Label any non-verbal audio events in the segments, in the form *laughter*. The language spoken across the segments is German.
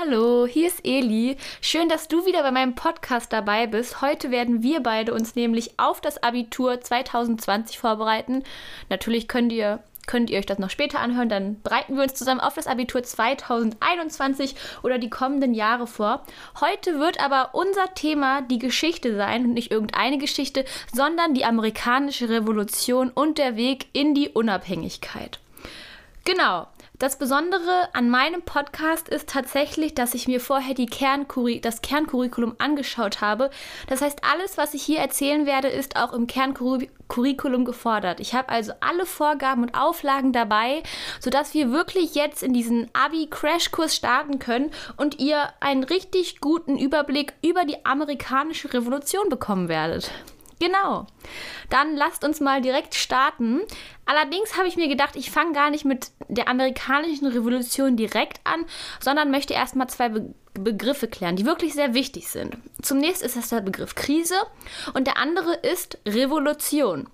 Hallo, hier ist Eli. Schön, dass du wieder bei meinem Podcast dabei bist. Heute werden wir beide uns nämlich auf das Abitur 2020 vorbereiten. Natürlich könnt ihr könnt ihr euch das noch später anhören, dann bereiten wir uns zusammen auf das Abitur 2021 oder die kommenden Jahre vor. Heute wird aber unser Thema die Geschichte sein und nicht irgendeine Geschichte, sondern die amerikanische Revolution und der Weg in die Unabhängigkeit. Genau. Das Besondere an meinem Podcast ist tatsächlich, dass ich mir vorher die Kerncurri das Kerncurriculum angeschaut habe. Das heißt, alles, was ich hier erzählen werde, ist auch im Kerncurriculum gefordert. Ich habe also alle Vorgaben und Auflagen dabei, sodass wir wirklich jetzt in diesen Abi-Crashkurs starten können und ihr einen richtig guten Überblick über die amerikanische Revolution bekommen werdet. Genau. Dann lasst uns mal direkt starten. Allerdings habe ich mir gedacht, ich fange gar nicht mit der amerikanischen Revolution direkt an, sondern möchte erstmal zwei Be Begriffe klären, die wirklich sehr wichtig sind. Zunächst ist das der Begriff Krise und der andere ist Revolution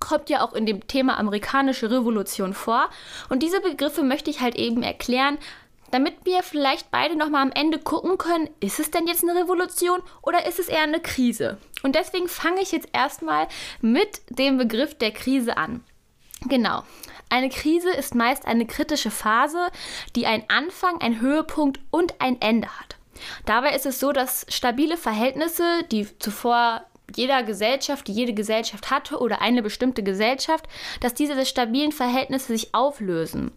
kommt ja auch in dem Thema amerikanische Revolution vor. Und diese Begriffe möchte ich halt eben erklären, damit wir vielleicht beide nochmal am Ende gucken können, ist es denn jetzt eine Revolution oder ist es eher eine Krise? Und deswegen fange ich jetzt erstmal mit dem Begriff der Krise an. Genau. Eine Krise ist meist eine kritische Phase, die einen Anfang, einen Höhepunkt und ein Ende hat. Dabei ist es so, dass stabile Verhältnisse, die zuvor jeder Gesellschaft, die jede Gesellschaft hatte oder eine bestimmte Gesellschaft, dass diese stabilen Verhältnisse sich auflösen.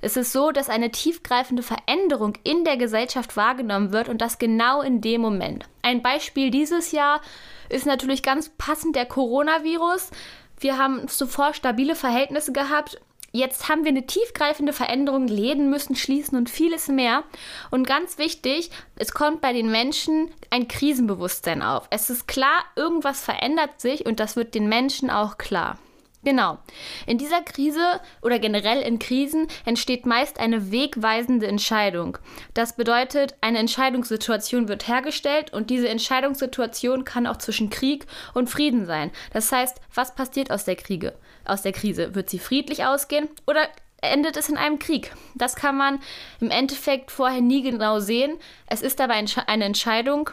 Es ist so, dass eine tiefgreifende Veränderung in der Gesellschaft wahrgenommen wird und das genau in dem Moment. Ein Beispiel dieses Jahr ist natürlich ganz passend der Coronavirus. Wir haben zuvor stabile Verhältnisse gehabt Jetzt haben wir eine tiefgreifende Veränderung, Läden müssen schließen und vieles mehr. Und ganz wichtig, es kommt bei den Menschen ein Krisenbewusstsein auf. Es ist klar, irgendwas verändert sich und das wird den Menschen auch klar. Genau. In dieser Krise oder generell in Krisen entsteht meist eine wegweisende Entscheidung. Das bedeutet, eine Entscheidungssituation wird hergestellt und diese Entscheidungssituation kann auch zwischen Krieg und Frieden sein. Das heißt, was passiert aus der Kriege? Aus der Krise wird sie friedlich ausgehen oder endet es in einem Krieg? Das kann man im Endeffekt vorher nie genau sehen. Es ist aber eine Entscheidung,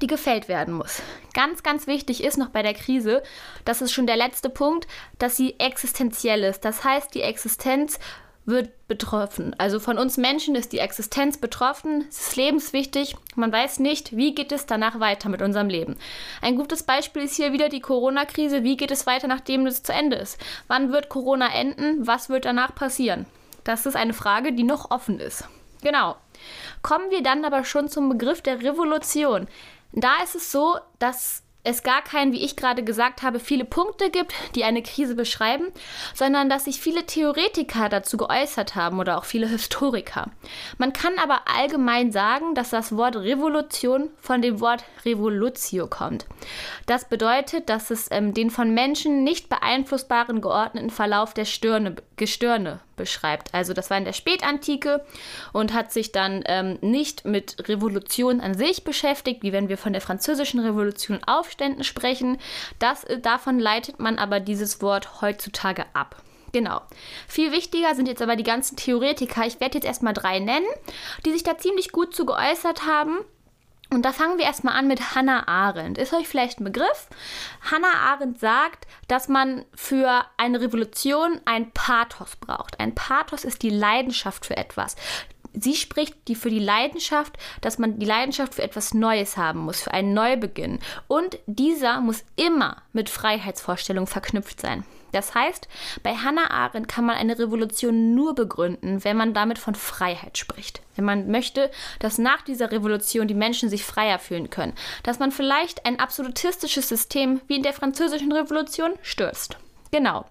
die gefällt werden muss. Ganz, ganz wichtig ist noch bei der Krise, das ist schon der letzte Punkt, dass sie existenziell ist. Das heißt, die Existenz wird betroffen. Also von uns Menschen ist die Existenz betroffen, es ist lebenswichtig. Man weiß nicht, wie geht es danach weiter mit unserem Leben. Ein gutes Beispiel ist hier wieder die Corona-Krise. Wie geht es weiter, nachdem es zu Ende ist? Wann wird Corona enden? Was wird danach passieren? Das ist eine Frage, die noch offen ist. Genau. Kommen wir dann aber schon zum Begriff der Revolution. Da ist es so, dass es gar keinen, wie ich gerade gesagt habe, viele Punkte gibt, die eine Krise beschreiben, sondern dass sich viele Theoretiker dazu geäußert haben oder auch viele Historiker. Man kann aber allgemein sagen, dass das Wort Revolution von dem Wort Revolutio kommt. Das bedeutet, dass es ähm, den von Menschen nicht beeinflussbaren geordneten Verlauf der Stirne, Gestirne beschreibt. Also das war in der Spätantike und hat sich dann ähm, nicht mit Revolution an sich beschäftigt, wie wenn wir von der französischen Revolution Aufständen sprechen. Das, äh, davon leitet man aber dieses Wort heutzutage ab. Genau. Viel wichtiger sind jetzt aber die ganzen Theoretiker. Ich werde jetzt erstmal drei nennen, die sich da ziemlich gut zu geäußert haben. Und da fangen wir erstmal an mit Hannah Arendt. Ist euch vielleicht ein Begriff? Hannah Arendt sagt, dass man für eine Revolution ein Pathos braucht. Ein Pathos ist die Leidenschaft für etwas. Sie spricht die für die Leidenschaft, dass man die Leidenschaft für etwas Neues haben muss, für einen Neubeginn. Und dieser muss immer mit Freiheitsvorstellungen verknüpft sein. Das heißt, bei Hannah Arendt kann man eine Revolution nur begründen, wenn man damit von Freiheit spricht. Wenn man möchte, dass nach dieser Revolution die Menschen sich freier fühlen können. Dass man vielleicht ein absolutistisches System wie in der Französischen Revolution stürzt. Genau.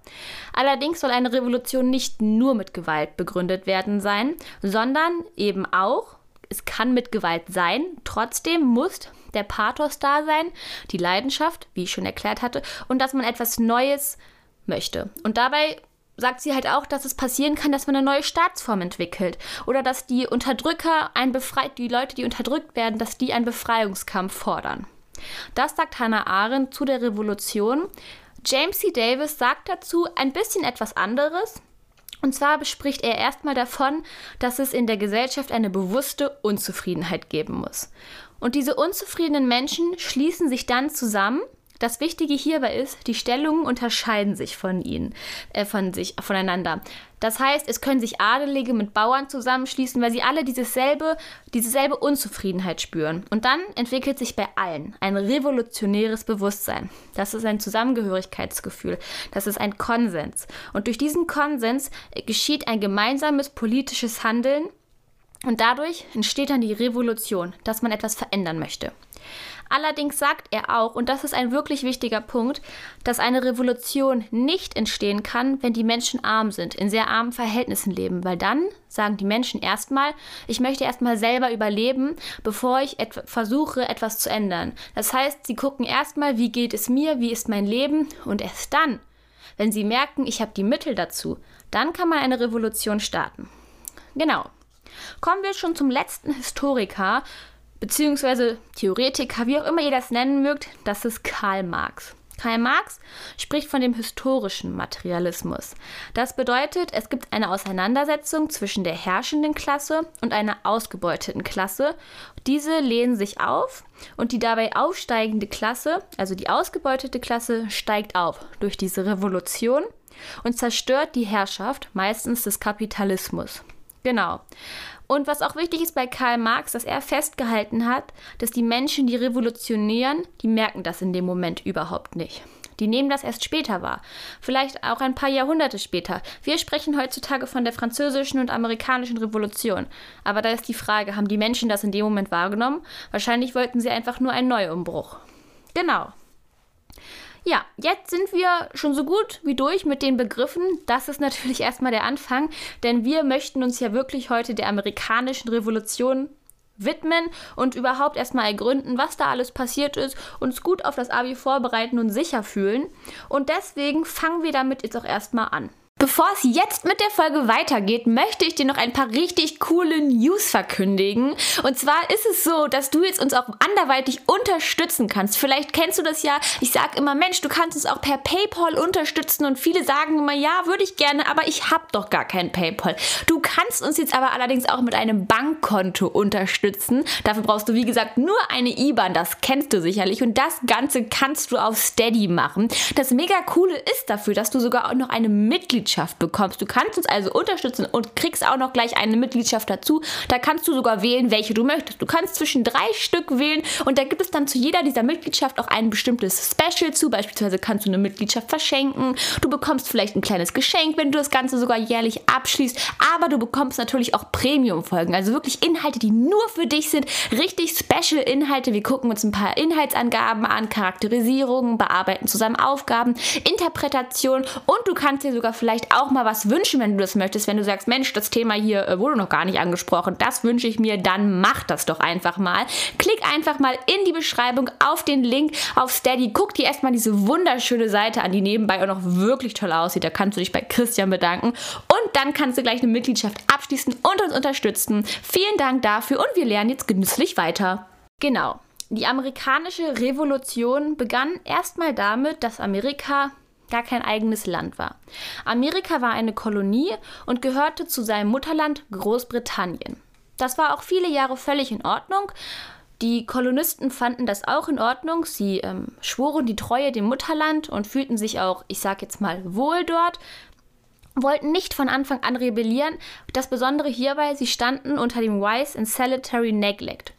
Allerdings soll eine Revolution nicht nur mit Gewalt begründet werden sein, sondern eben auch, es kann mit Gewalt sein, trotzdem muss der Pathos da sein, die Leidenschaft, wie ich schon erklärt hatte, und dass man etwas Neues möchte. Und dabei sagt sie halt auch, dass es passieren kann, dass man eine neue Staatsform entwickelt oder dass die Unterdrücker ein befreit, die Leute, die unterdrückt werden, dass die einen Befreiungskampf fordern. Das sagt Hannah Arendt zu der Revolution. James C. Davis sagt dazu ein bisschen etwas anderes. Und zwar bespricht er erstmal davon, dass es in der Gesellschaft eine bewusste Unzufriedenheit geben muss. Und diese unzufriedenen Menschen schließen sich dann zusammen das Wichtige hierbei ist, die Stellungen unterscheiden sich von ihnen, äh, von sich, voneinander. Das heißt, es können sich Adelige mit Bauern zusammenschließen, weil sie alle dieselbe, dieselbe Unzufriedenheit spüren. Und dann entwickelt sich bei allen ein revolutionäres Bewusstsein. Das ist ein Zusammengehörigkeitsgefühl. Das ist ein Konsens. Und durch diesen Konsens geschieht ein gemeinsames politisches Handeln. Und dadurch entsteht dann die Revolution, dass man etwas verändern möchte. Allerdings sagt er auch, und das ist ein wirklich wichtiger Punkt, dass eine Revolution nicht entstehen kann, wenn die Menschen arm sind, in sehr armen Verhältnissen leben, weil dann sagen die Menschen erstmal, ich möchte erstmal selber überleben, bevor ich et versuche, etwas zu ändern. Das heißt, sie gucken erstmal, wie geht es mir, wie ist mein Leben und erst dann, wenn sie merken, ich habe die Mittel dazu, dann kann man eine Revolution starten. Genau. Kommen wir schon zum letzten Historiker, beziehungsweise Theoretiker, wie auch immer ihr das nennen mögt, das ist Karl Marx. Karl Marx spricht von dem historischen Materialismus. Das bedeutet, es gibt eine Auseinandersetzung zwischen der herrschenden Klasse und einer ausgebeuteten Klasse. Diese lehnen sich auf und die dabei aufsteigende Klasse, also die ausgebeutete Klasse, steigt auf durch diese Revolution und zerstört die Herrschaft, meistens des Kapitalismus. Genau. Und was auch wichtig ist bei Karl Marx, dass er festgehalten hat, dass die Menschen, die revolutionieren, die merken das in dem Moment überhaupt nicht. Die nehmen das erst später wahr. Vielleicht auch ein paar Jahrhunderte später. Wir sprechen heutzutage von der französischen und amerikanischen Revolution. Aber da ist die Frage, haben die Menschen das in dem Moment wahrgenommen? Wahrscheinlich wollten sie einfach nur einen Neuumbruch. Genau. Ja, jetzt sind wir schon so gut wie durch mit den Begriffen. Das ist natürlich *laughs* erstmal der Anfang, denn wir möchten uns ja wirklich heute der amerikanischen Revolution widmen und überhaupt erstmal ergründen, was da alles passiert ist, uns gut auf das Abi vorbereiten und sicher fühlen. Und deswegen fangen wir damit jetzt auch erstmal an. Bevor es jetzt mit der Folge weitergeht, möchte ich dir noch ein paar richtig coole News verkündigen. Und zwar ist es so, dass du jetzt uns auch anderweitig unterstützen kannst. Vielleicht kennst du das ja. Ich sage immer, Mensch, du kannst uns auch per PayPal unterstützen. Und viele sagen immer, ja, würde ich gerne, aber ich habe doch gar kein PayPal. Du kannst uns jetzt aber allerdings auch mit einem Bankkonto unterstützen. Dafür brauchst du, wie gesagt, nur eine IBAN. Das kennst du sicherlich. Und das Ganze kannst du auf Steady machen. Das mega coole ist dafür, dass du sogar auch noch eine Mitgliedschaft Mitgliedschaft bekommst. Du kannst uns also unterstützen und kriegst auch noch gleich eine Mitgliedschaft dazu. Da kannst du sogar wählen, welche du möchtest. Du kannst zwischen drei Stück wählen und da gibt es dann zu jeder dieser Mitgliedschaft auch ein bestimmtes Special zu. Beispielsweise kannst du eine Mitgliedschaft verschenken. Du bekommst vielleicht ein kleines Geschenk, wenn du das Ganze sogar jährlich abschließt. Aber du bekommst natürlich auch Premium-Folgen. Also wirklich Inhalte, die nur für dich sind. Richtig Special-Inhalte. Wir gucken uns ein paar Inhaltsangaben an, Charakterisierungen, bearbeiten zusammen Aufgaben, Interpretation und du kannst dir sogar vielleicht vielleicht auch mal was wünschen, wenn du das möchtest. Wenn du sagst, Mensch, das Thema hier äh, wurde noch gar nicht angesprochen, das wünsche ich mir, dann mach das doch einfach mal. Klick einfach mal in die Beschreibung auf den Link auf Steady. Guck dir erstmal diese wunderschöne Seite an, die nebenbei auch noch wirklich toll aussieht. Da kannst du dich bei Christian bedanken. Und dann kannst du gleich eine Mitgliedschaft abschließen und uns unterstützen. Vielen Dank dafür und wir lernen jetzt genüsslich weiter. Genau. Die amerikanische Revolution begann erstmal damit, dass Amerika gar kein eigenes Land war. Amerika war eine Kolonie und gehörte zu seinem Mutterland Großbritannien. Das war auch viele Jahre völlig in Ordnung. Die Kolonisten fanden das auch in Ordnung. Sie ähm, schworen die Treue dem Mutterland und fühlten sich auch, ich sag jetzt mal, wohl dort, wollten nicht von Anfang an rebellieren. Das Besondere hierbei, sie standen unter dem Wise and Salutary Neglect.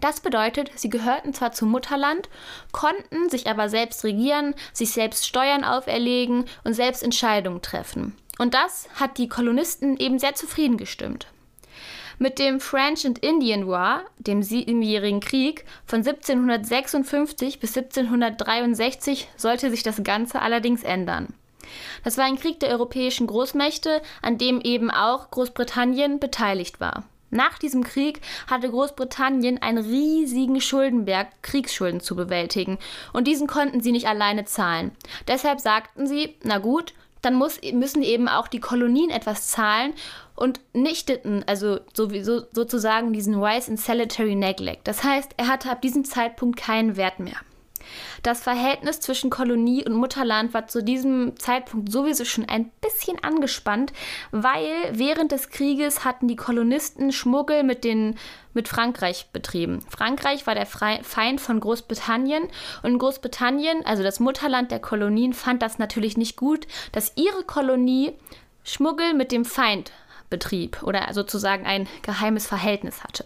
Das bedeutet, sie gehörten zwar zum Mutterland, konnten sich aber selbst regieren, sich selbst Steuern auferlegen und selbst Entscheidungen treffen. Und das hat die Kolonisten eben sehr zufrieden gestimmt. Mit dem French and Indian War, dem Siebenjährigen Krieg von 1756 bis 1763, sollte sich das Ganze allerdings ändern. Das war ein Krieg der europäischen Großmächte, an dem eben auch Großbritannien beteiligt war. Nach diesem Krieg hatte Großbritannien einen riesigen Schuldenberg Kriegsschulden zu bewältigen und diesen konnten sie nicht alleine zahlen. Deshalb sagten sie, na gut, dann muss, müssen eben auch die Kolonien etwas zahlen und nichteten also sowieso, sozusagen diesen Wise and Salutary Neglect. Das heißt, er hatte ab diesem Zeitpunkt keinen Wert mehr. Das Verhältnis zwischen Kolonie und Mutterland war zu diesem Zeitpunkt sowieso schon ein bisschen angespannt, weil während des Krieges hatten die Kolonisten Schmuggel mit, den, mit Frankreich betrieben. Frankreich war der Feind von Großbritannien und Großbritannien, also das Mutterland der Kolonien, fand das natürlich nicht gut, dass ihre Kolonie Schmuggel mit dem Feind betrieb oder sozusagen ein geheimes Verhältnis hatte.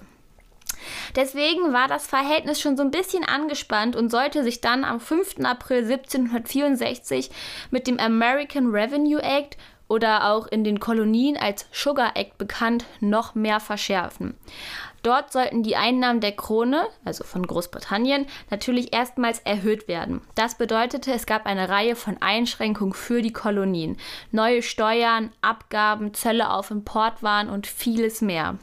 Deswegen war das Verhältnis schon so ein bisschen angespannt und sollte sich dann am 5. April 1764 mit dem American Revenue Act oder auch in den Kolonien als Sugar Act bekannt, noch mehr verschärfen. Dort sollten die Einnahmen der Krone, also von Großbritannien, natürlich erstmals erhöht werden. Das bedeutete, es gab eine Reihe von Einschränkungen für die Kolonien. Neue Steuern, Abgaben, Zölle auf Importwaren und vieles mehr.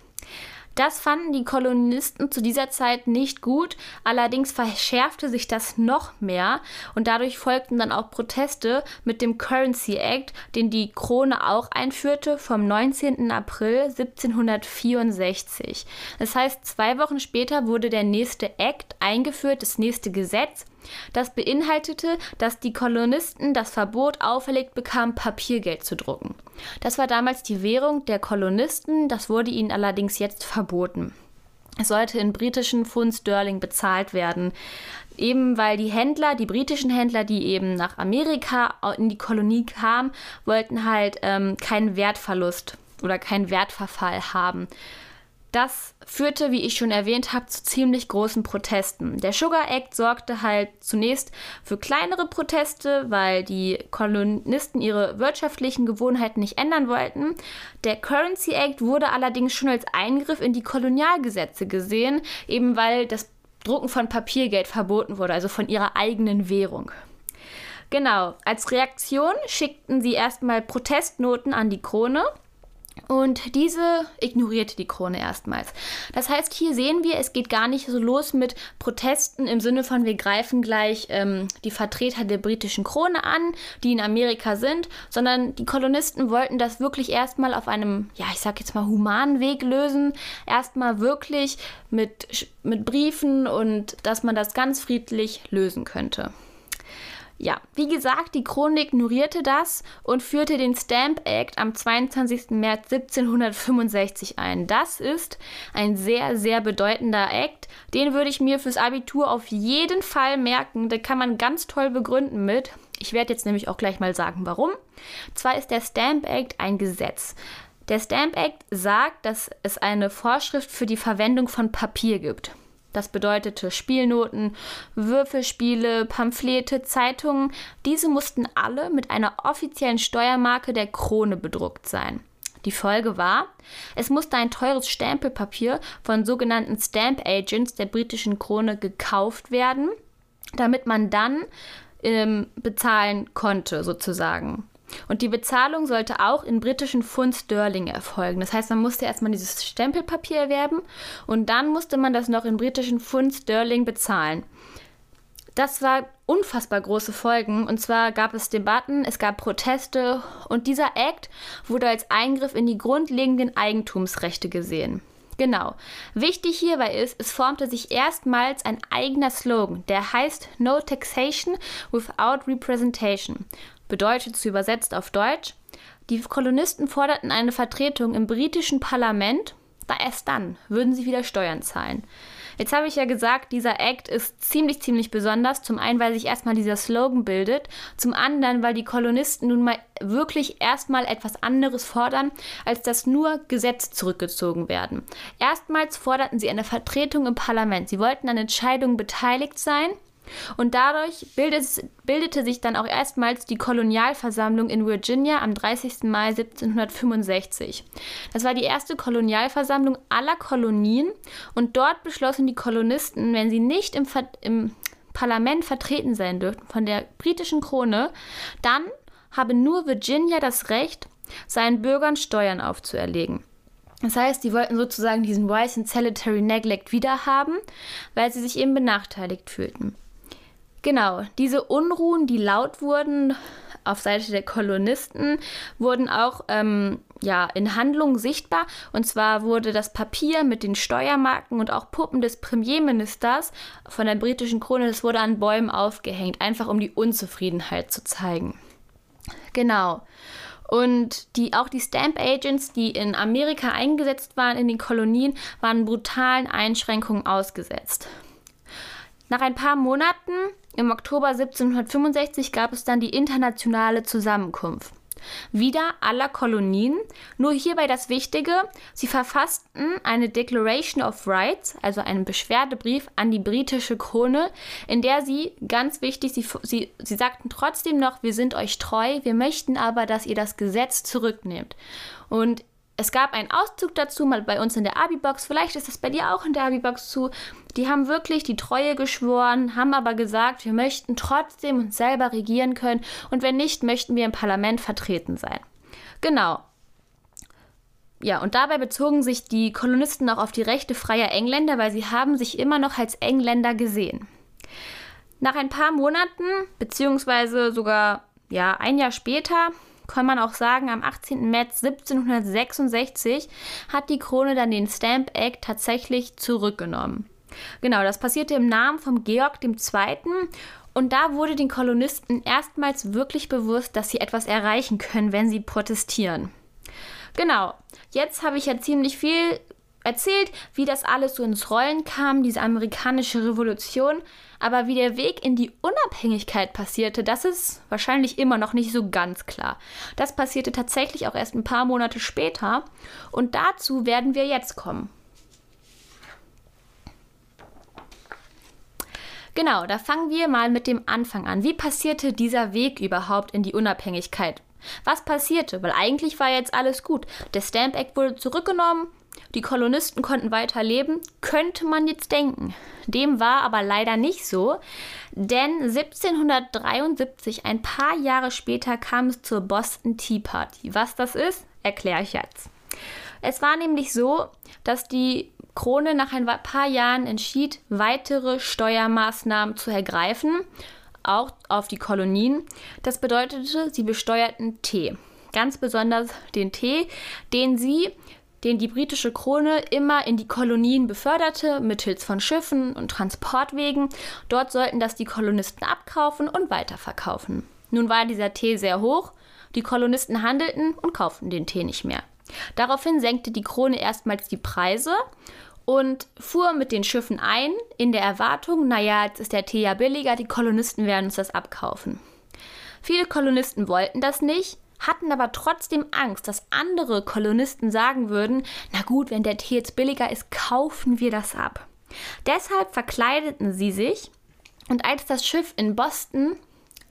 Das fanden die Kolonisten zu dieser Zeit nicht gut, allerdings verschärfte sich das noch mehr und dadurch folgten dann auch Proteste mit dem Currency Act, den die Krone auch einführte vom 19. April 1764. Das heißt, zwei Wochen später wurde der nächste Act eingeführt, das nächste Gesetz, das beinhaltete, dass die Kolonisten das Verbot auferlegt bekamen, Papiergeld zu drucken. Das war damals die Währung der Kolonisten, das wurde ihnen allerdings jetzt verboten. Es sollte in britischen Pfund Sterling bezahlt werden. Eben weil die Händler, die britischen Händler, die eben nach Amerika in die Kolonie kamen, wollten halt ähm, keinen Wertverlust oder keinen Wertverfall haben. Das führte, wie ich schon erwähnt habe, zu ziemlich großen Protesten. Der Sugar Act sorgte halt zunächst für kleinere Proteste, weil die Kolonisten ihre wirtschaftlichen Gewohnheiten nicht ändern wollten. Der Currency Act wurde allerdings schon als Eingriff in die Kolonialgesetze gesehen, eben weil das Drucken von Papiergeld verboten wurde, also von ihrer eigenen Währung. Genau, als Reaktion schickten sie erstmal Protestnoten an die Krone und diese ignorierte die Krone erstmals. Das heißt, hier sehen wir, es geht gar nicht so los mit Protesten im Sinne von, wir greifen gleich ähm, die Vertreter der britischen Krone an, die in Amerika sind, sondern die Kolonisten wollten das wirklich erstmal auf einem, ja, ich sag jetzt mal, humanen Weg lösen. Erstmal wirklich mit, mit Briefen und dass man das ganz friedlich lösen könnte. Ja, wie gesagt, die Krone ignorierte das und führte den Stamp Act am 22. März 1765 ein. Das ist ein sehr, sehr bedeutender Act. Den würde ich mir fürs Abitur auf jeden Fall merken. Den kann man ganz toll begründen mit. Ich werde jetzt nämlich auch gleich mal sagen, warum. Zwar ist der Stamp Act ein Gesetz. Der Stamp Act sagt, dass es eine Vorschrift für die Verwendung von Papier gibt. Das bedeutete Spielnoten, Würfelspiele, Pamphlete, Zeitungen. Diese mussten alle mit einer offiziellen Steuermarke der Krone bedruckt sein. Die Folge war, es musste ein teures Stempelpapier von sogenannten Stamp Agents der britischen Krone gekauft werden, damit man dann ähm, bezahlen konnte, sozusagen. Und die Bezahlung sollte auch in britischen Pfund Sterling erfolgen. Das heißt, man musste erstmal dieses Stempelpapier erwerben und dann musste man das noch in britischen Pfund Sterling bezahlen. Das war unfassbar große Folgen. Und zwar gab es Debatten, es gab Proteste und dieser Act wurde als Eingriff in die grundlegenden Eigentumsrechte gesehen. Genau. Wichtig hierbei ist, es formte sich erstmals ein eigener Slogan, der heißt No Taxation without Representation bedeutet zu übersetzt auf Deutsch, die Kolonisten forderten eine Vertretung im britischen Parlament, da erst dann würden sie wieder Steuern zahlen. Jetzt habe ich ja gesagt, dieser Act ist ziemlich, ziemlich besonders. Zum einen, weil sich erstmal dieser Slogan bildet. Zum anderen, weil die Kolonisten nun mal wirklich erstmal etwas anderes fordern, als dass nur Gesetze zurückgezogen werden. Erstmals forderten sie eine Vertretung im Parlament. Sie wollten an Entscheidungen beteiligt sein und dadurch bildete sich dann auch erstmals die Kolonialversammlung in Virginia am 30. Mai 1765. Das war die erste Kolonialversammlung aller Kolonien und dort beschlossen die Kolonisten, wenn sie nicht im, Ver im Parlament vertreten sein dürften von der britischen Krone, dann habe nur Virginia das Recht, seinen Bürgern Steuern aufzuerlegen. Das heißt, die wollten sozusagen diesen Wise and Salutary Neglect wiederhaben, weil sie sich eben benachteiligt fühlten. Genau, diese Unruhen, die laut wurden auf Seite der Kolonisten, wurden auch ähm, ja, in Handlung sichtbar. Und zwar wurde das Papier mit den Steuermarken und auch Puppen des Premierministers von der britischen Krone, das wurde an Bäumen aufgehängt, einfach um die Unzufriedenheit zu zeigen. Genau. Und die, auch die Stamp Agents, die in Amerika eingesetzt waren in den Kolonien, waren brutalen Einschränkungen ausgesetzt. Nach ein paar Monaten, im Oktober 1765, gab es dann die internationale Zusammenkunft wieder aller Kolonien. Nur hierbei das Wichtige, sie verfassten eine Declaration of Rights, also einen Beschwerdebrief an die britische Krone, in der sie, ganz wichtig, sie, sie, sie sagten trotzdem noch, wir sind euch treu, wir möchten aber, dass ihr das Gesetz zurücknehmt. Und es gab einen Auszug dazu, mal bei uns in der Abi-Box. Vielleicht ist das bei dir auch in der Abi-Box zu. Die haben wirklich die Treue geschworen, haben aber gesagt, wir möchten trotzdem uns selber regieren können und wenn nicht, möchten wir im Parlament vertreten sein. Genau. Ja, und dabei bezogen sich die Kolonisten auch auf die Rechte freier Engländer, weil sie haben sich immer noch als Engländer gesehen. Nach ein paar Monaten, beziehungsweise sogar ja, ein Jahr später, kann man auch sagen, am 18. März 1766 hat die Krone dann den Stamp Act tatsächlich zurückgenommen. Genau, das passierte im Namen von Georg II. Und da wurde den Kolonisten erstmals wirklich bewusst, dass sie etwas erreichen können, wenn sie protestieren. Genau, jetzt habe ich ja ziemlich viel erzählt, wie das alles so ins Rollen kam, diese amerikanische Revolution. Aber wie der Weg in die Unabhängigkeit passierte, das ist wahrscheinlich immer noch nicht so ganz klar. Das passierte tatsächlich auch erst ein paar Monate später. Und dazu werden wir jetzt kommen. Genau, da fangen wir mal mit dem Anfang an. Wie passierte dieser Weg überhaupt in die Unabhängigkeit? Was passierte? Weil eigentlich war jetzt alles gut. Der Stamp Act wurde zurückgenommen, die Kolonisten konnten weiter leben, könnte man jetzt denken. Dem war aber leider nicht so, denn 1773, ein paar Jahre später, kam es zur Boston Tea Party. Was das ist, erkläre ich jetzt. Es war nämlich so, dass die Krone nach ein paar Jahren entschied, weitere Steuermaßnahmen zu ergreifen, auch auf die Kolonien. Das bedeutete, sie besteuerten Tee. Ganz besonders den Tee, den sie den die britische Krone immer in die Kolonien beförderte, mittels von Schiffen und Transportwegen. Dort sollten das die Kolonisten abkaufen und weiterverkaufen. Nun war dieser Tee sehr hoch, die Kolonisten handelten und kauften den Tee nicht mehr. Daraufhin senkte die Krone erstmals die Preise und fuhr mit den Schiffen ein, in der Erwartung, naja, jetzt ist der Tee ja billiger, die Kolonisten werden uns das abkaufen. Viele Kolonisten wollten das nicht, hatten aber trotzdem Angst, dass andere Kolonisten sagen würden, na gut, wenn der Tee jetzt billiger ist, kaufen wir das ab. Deshalb verkleideten sie sich und als das Schiff in Boston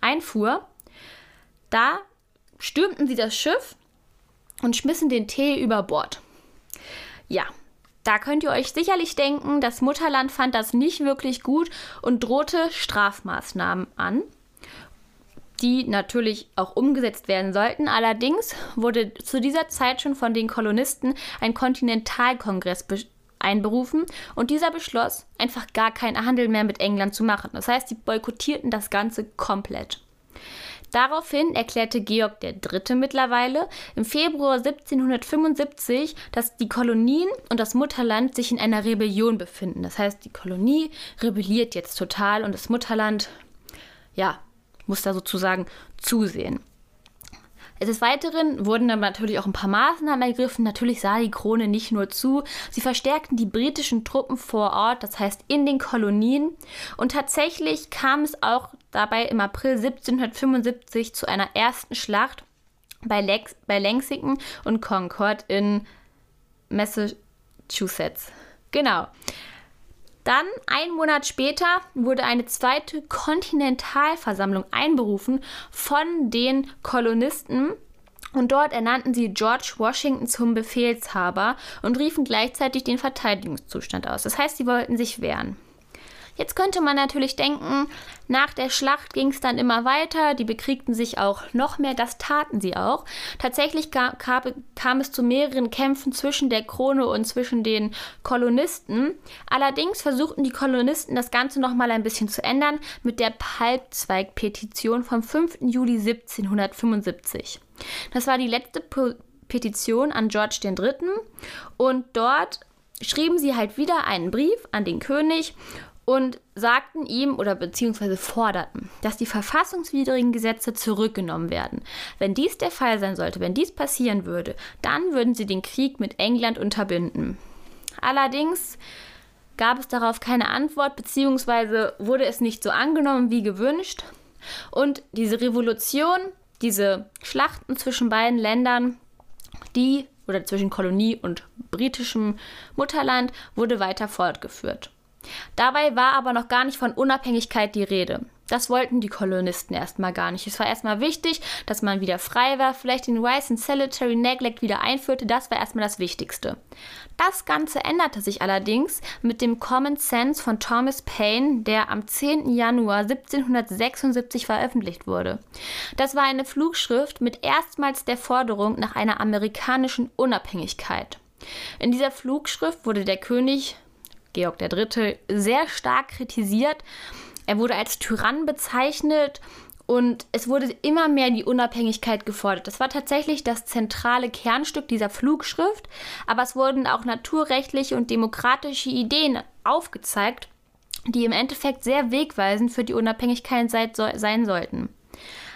einfuhr, da stürmten sie das Schiff und schmissen den Tee über Bord. Ja, da könnt ihr euch sicherlich denken, das Mutterland fand das nicht wirklich gut und drohte Strafmaßnahmen an die natürlich auch umgesetzt werden sollten. Allerdings wurde zu dieser Zeit schon von den Kolonisten ein Kontinentalkongress einberufen und dieser beschloss, einfach gar keinen Handel mehr mit England zu machen. Das heißt, sie boykottierten das Ganze komplett. Daraufhin erklärte Georg III. mittlerweile im Februar 1775, dass die Kolonien und das Mutterland sich in einer Rebellion befinden. Das heißt, die Kolonie rebelliert jetzt total und das Mutterland, ja, muss da sozusagen zusehen. Des Weiteren wurden dann natürlich auch ein paar Maßnahmen ergriffen. Natürlich sah die Krone nicht nur zu. Sie verstärkten die britischen Truppen vor Ort, das heißt in den Kolonien. Und tatsächlich kam es auch dabei im April 1775 zu einer ersten Schlacht bei, Lex bei Lexington und Concord in Massachusetts. Genau. Dann, einen Monat später, wurde eine zweite Kontinentalversammlung einberufen von den Kolonisten. Und dort ernannten sie George Washington zum Befehlshaber und riefen gleichzeitig den Verteidigungszustand aus. Das heißt, sie wollten sich wehren. Jetzt könnte man natürlich denken, nach der Schlacht ging es dann immer weiter, die bekriegten sich auch noch mehr, das taten sie auch. Tatsächlich kam, kam es zu mehreren Kämpfen zwischen der Krone und zwischen den Kolonisten. Allerdings versuchten die Kolonisten das Ganze nochmal ein bisschen zu ändern mit der Palpzweig-Petition vom 5. Juli 1775. Das war die letzte Petition an George III. Und dort schrieben sie halt wieder einen Brief an den König und sagten ihm oder beziehungsweise forderten, dass die verfassungswidrigen Gesetze zurückgenommen werden. Wenn dies der Fall sein sollte, wenn dies passieren würde, dann würden sie den Krieg mit England unterbinden. Allerdings gab es darauf keine Antwort, beziehungsweise wurde es nicht so angenommen wie gewünscht. Und diese Revolution, diese Schlachten zwischen beiden Ländern, die oder zwischen Kolonie und britischem Mutterland, wurde weiter fortgeführt. Dabei war aber noch gar nicht von Unabhängigkeit die Rede. Das wollten die Kolonisten erstmal gar nicht. Es war erstmal wichtig, dass man wieder frei war, vielleicht den Rice and Salutary Neglect wieder einführte. Das war erstmal das Wichtigste. Das Ganze änderte sich allerdings mit dem Common Sense von Thomas Paine, der am 10. Januar 1776 veröffentlicht wurde. Das war eine Flugschrift mit erstmals der Forderung nach einer amerikanischen Unabhängigkeit. In dieser Flugschrift wurde der König Georg III. sehr stark kritisiert. Er wurde als Tyrann bezeichnet und es wurde immer mehr die Unabhängigkeit gefordert. Das war tatsächlich das zentrale Kernstück dieser Flugschrift, aber es wurden auch naturrechtliche und demokratische Ideen aufgezeigt, die im Endeffekt sehr wegweisend für die Unabhängigkeit sein sollten.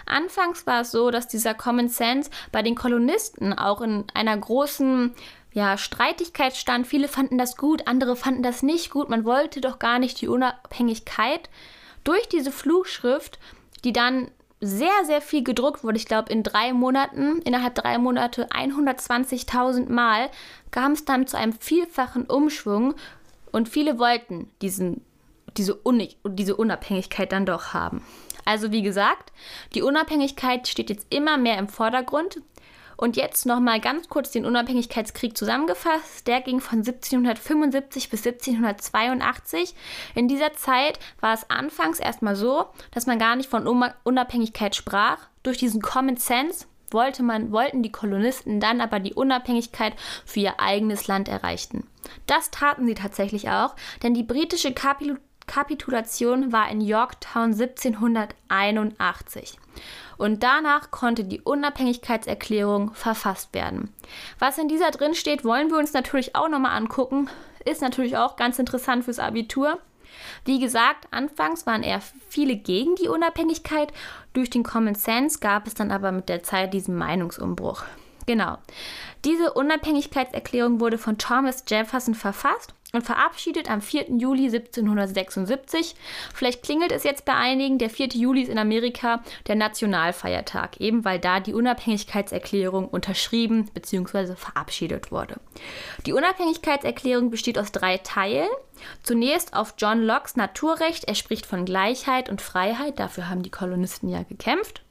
Anfangs war es so, dass dieser Common Sense bei den Kolonisten auch in einer großen ja, Streitigkeit stand. Viele fanden das gut, andere fanden das nicht gut. Man wollte doch gar nicht die Unabhängigkeit. Durch diese Flugschrift, die dann sehr, sehr viel gedruckt wurde, ich glaube in drei Monaten, innerhalb drei Monate 120.000 Mal, kam es dann zu einem vielfachen Umschwung und viele wollten diesen, diese, Uni diese Unabhängigkeit dann doch haben. Also wie gesagt, die Unabhängigkeit steht jetzt immer mehr im Vordergrund. Und jetzt nochmal ganz kurz den Unabhängigkeitskrieg zusammengefasst. Der ging von 1775 bis 1782. In dieser Zeit war es anfangs erstmal so, dass man gar nicht von Unabhängigkeit sprach. Durch diesen Common Sense wollte man, wollten die Kolonisten dann aber die Unabhängigkeit für ihr eigenes Land erreichen. Das taten sie tatsächlich auch, denn die britische Kapitul Kapitulation war in Yorktown 1781 und danach konnte die Unabhängigkeitserklärung verfasst werden. Was in dieser drin steht, wollen wir uns natürlich auch nochmal angucken. Ist natürlich auch ganz interessant fürs Abitur. Wie gesagt, anfangs waren eher viele gegen die Unabhängigkeit. Durch den Common Sense gab es dann aber mit der Zeit diesen Meinungsumbruch. Genau. Diese Unabhängigkeitserklärung wurde von Thomas Jefferson verfasst und verabschiedet am 4. Juli 1776. Vielleicht klingelt es jetzt bei einigen, der 4. Juli ist in Amerika der Nationalfeiertag, eben weil da die Unabhängigkeitserklärung unterschrieben bzw. verabschiedet wurde. Die Unabhängigkeitserklärung besteht aus drei Teilen. Zunächst auf John Locke's Naturrecht, er spricht von Gleichheit und Freiheit, dafür haben die Kolonisten ja gekämpft.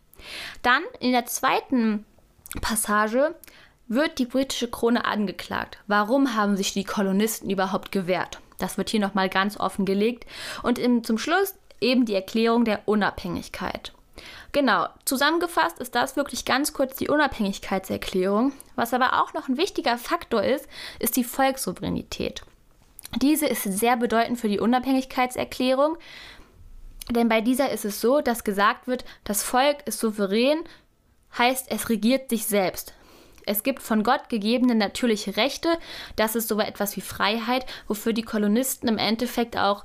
Dann in der zweiten Passage wird die britische Krone angeklagt. Warum haben sich die Kolonisten überhaupt gewehrt? Das wird hier nochmal ganz offen gelegt. Und im, zum Schluss eben die Erklärung der Unabhängigkeit. Genau, zusammengefasst ist das wirklich ganz kurz die Unabhängigkeitserklärung. Was aber auch noch ein wichtiger Faktor ist, ist die Volkssouveränität. Diese ist sehr bedeutend für die Unabhängigkeitserklärung, denn bei dieser ist es so, dass gesagt wird, das Volk ist souverän, heißt es regiert sich selbst. Es gibt von Gott gegebene natürliche Rechte, das ist so etwas wie Freiheit, wofür die Kolonisten im Endeffekt auch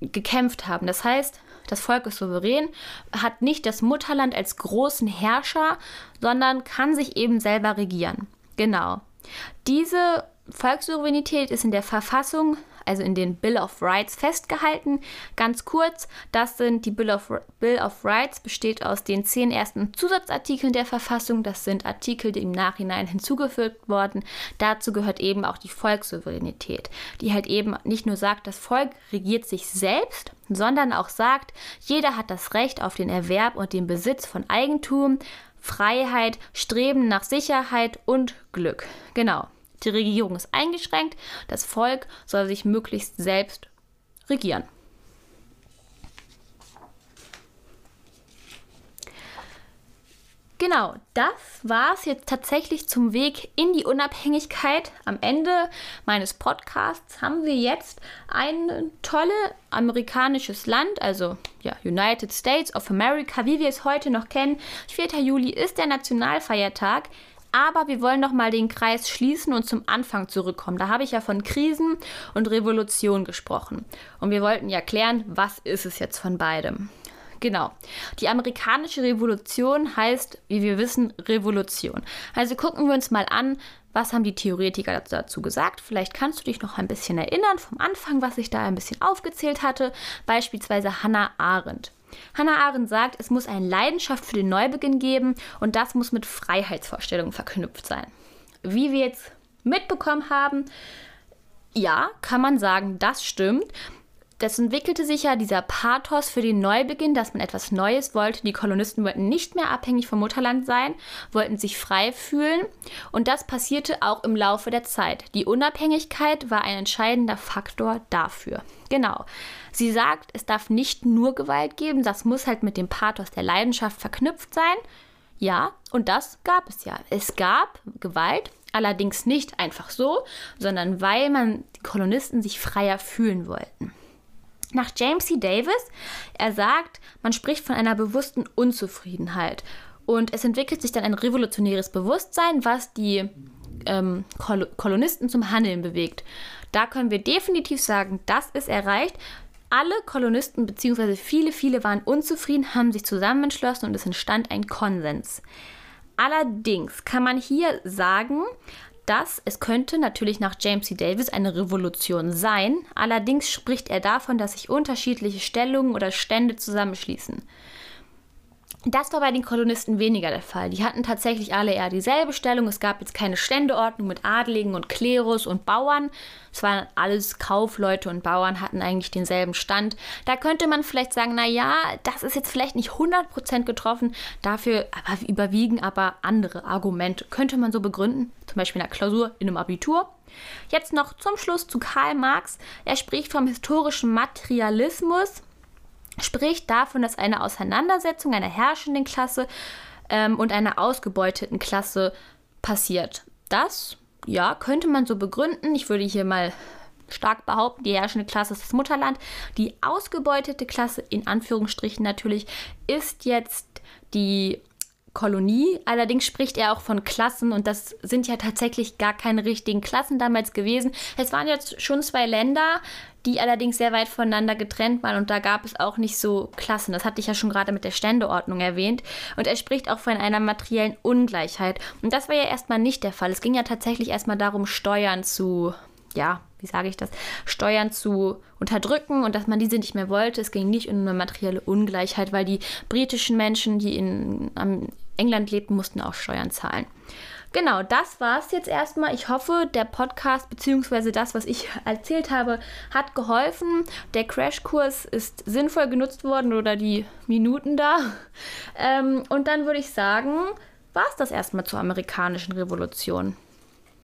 gekämpft haben. Das heißt, das Volk ist souverän, hat nicht das Mutterland als großen Herrscher, sondern kann sich eben selber regieren. Genau. Diese Volkssouveränität ist in der Verfassung also in den Bill of Rights festgehalten. Ganz kurz, das sind die Bill of, Bill of Rights, besteht aus den zehn ersten Zusatzartikeln der Verfassung. Das sind Artikel, die im Nachhinein hinzugefügt wurden. Dazu gehört eben auch die Volkssouveränität, die halt eben nicht nur sagt, das Volk regiert sich selbst, sondern auch sagt, jeder hat das Recht auf den Erwerb und den Besitz von Eigentum, Freiheit, Streben nach Sicherheit und Glück. Genau. Die Regierung ist eingeschränkt, das Volk soll sich möglichst selbst regieren. Genau, das war es jetzt tatsächlich zum Weg in die Unabhängigkeit. Am Ende meines Podcasts haben wir jetzt ein tolles amerikanisches Land, also ja, United States of America, wie wir es heute noch kennen. 4. Juli ist der Nationalfeiertag. Aber wir wollen noch mal den Kreis schließen und zum Anfang zurückkommen. Da habe ich ja von Krisen und Revolution gesprochen. Und wir wollten ja klären, was ist es jetzt von beidem. Genau. Die amerikanische Revolution heißt, wie wir wissen, Revolution. Also gucken wir uns mal an, was haben die Theoretiker dazu gesagt. Vielleicht kannst du dich noch ein bisschen erinnern vom Anfang, was ich da ein bisschen aufgezählt hatte. Beispielsweise Hannah Arendt. Hannah Arendt sagt, es muss eine Leidenschaft für den Neubeginn geben und das muss mit Freiheitsvorstellungen verknüpft sein. Wie wir jetzt mitbekommen haben, ja, kann man sagen, das stimmt das entwickelte sich ja dieser Pathos für den Neubeginn, dass man etwas Neues wollte. Die Kolonisten wollten nicht mehr abhängig vom Mutterland sein, wollten sich frei fühlen. Und das passierte auch im Laufe der Zeit. Die Unabhängigkeit war ein entscheidender Faktor dafür. Genau. Sie sagt, es darf nicht nur Gewalt geben, das muss halt mit dem Pathos der Leidenschaft verknüpft sein. Ja, und das gab es ja. Es gab Gewalt, allerdings nicht einfach so, sondern weil man die Kolonisten sich freier fühlen wollten. Nach James C. Davis, er sagt, man spricht von einer bewussten Unzufriedenheit. Und es entwickelt sich dann ein revolutionäres Bewusstsein, was die ähm, Kol Kolonisten zum Handeln bewegt. Da können wir definitiv sagen, das ist erreicht. Alle Kolonisten, beziehungsweise viele, viele waren unzufrieden, haben sich zusammengeschlossen und es entstand ein Konsens. Allerdings kann man hier sagen, dass es könnte natürlich nach James C. Davis eine Revolution sein, allerdings spricht er davon, dass sich unterschiedliche Stellungen oder Stände zusammenschließen. Das war bei den Kolonisten weniger der Fall. Die hatten tatsächlich alle eher dieselbe Stellung. Es gab jetzt keine Ständeordnung mit Adligen und Klerus und Bauern. Es waren alles Kaufleute und Bauern hatten eigentlich denselben Stand. Da könnte man vielleicht sagen, na ja, das ist jetzt vielleicht nicht 100% getroffen. Dafür aber überwiegen aber andere Argumente. Könnte man so begründen, zum Beispiel in der Klausur in einem Abitur. Jetzt noch zum Schluss zu Karl Marx. Er spricht vom historischen Materialismus spricht davon, dass eine Auseinandersetzung einer herrschenden Klasse ähm, und einer ausgebeuteten Klasse passiert. Das, ja, könnte man so begründen. Ich würde hier mal stark behaupten, die herrschende Klasse ist das Mutterland. Die ausgebeutete Klasse, in Anführungsstrichen natürlich, ist jetzt die Kolonie. Allerdings spricht er auch von Klassen und das sind ja tatsächlich gar keine richtigen Klassen damals gewesen. Es waren jetzt schon zwei Länder, die allerdings sehr weit voneinander getrennt waren und da gab es auch nicht so Klassen. Das hatte ich ja schon gerade mit der Ständeordnung erwähnt. Und er spricht auch von einer materiellen Ungleichheit. Und das war ja erstmal nicht der Fall. Es ging ja tatsächlich erstmal darum, Steuern zu, ja, wie sage ich das, Steuern zu unterdrücken und dass man diese nicht mehr wollte. Es ging nicht um eine materielle Ungleichheit, weil die britischen Menschen, die in England lebten, mussten auch Steuern zahlen. Genau, das war es jetzt erstmal. Ich hoffe, der Podcast bzw. das, was ich *laughs* erzählt habe, hat geholfen. Der Crashkurs ist sinnvoll genutzt worden oder die Minuten da. Ähm, und dann würde ich sagen, war es das erstmal zur amerikanischen Revolution.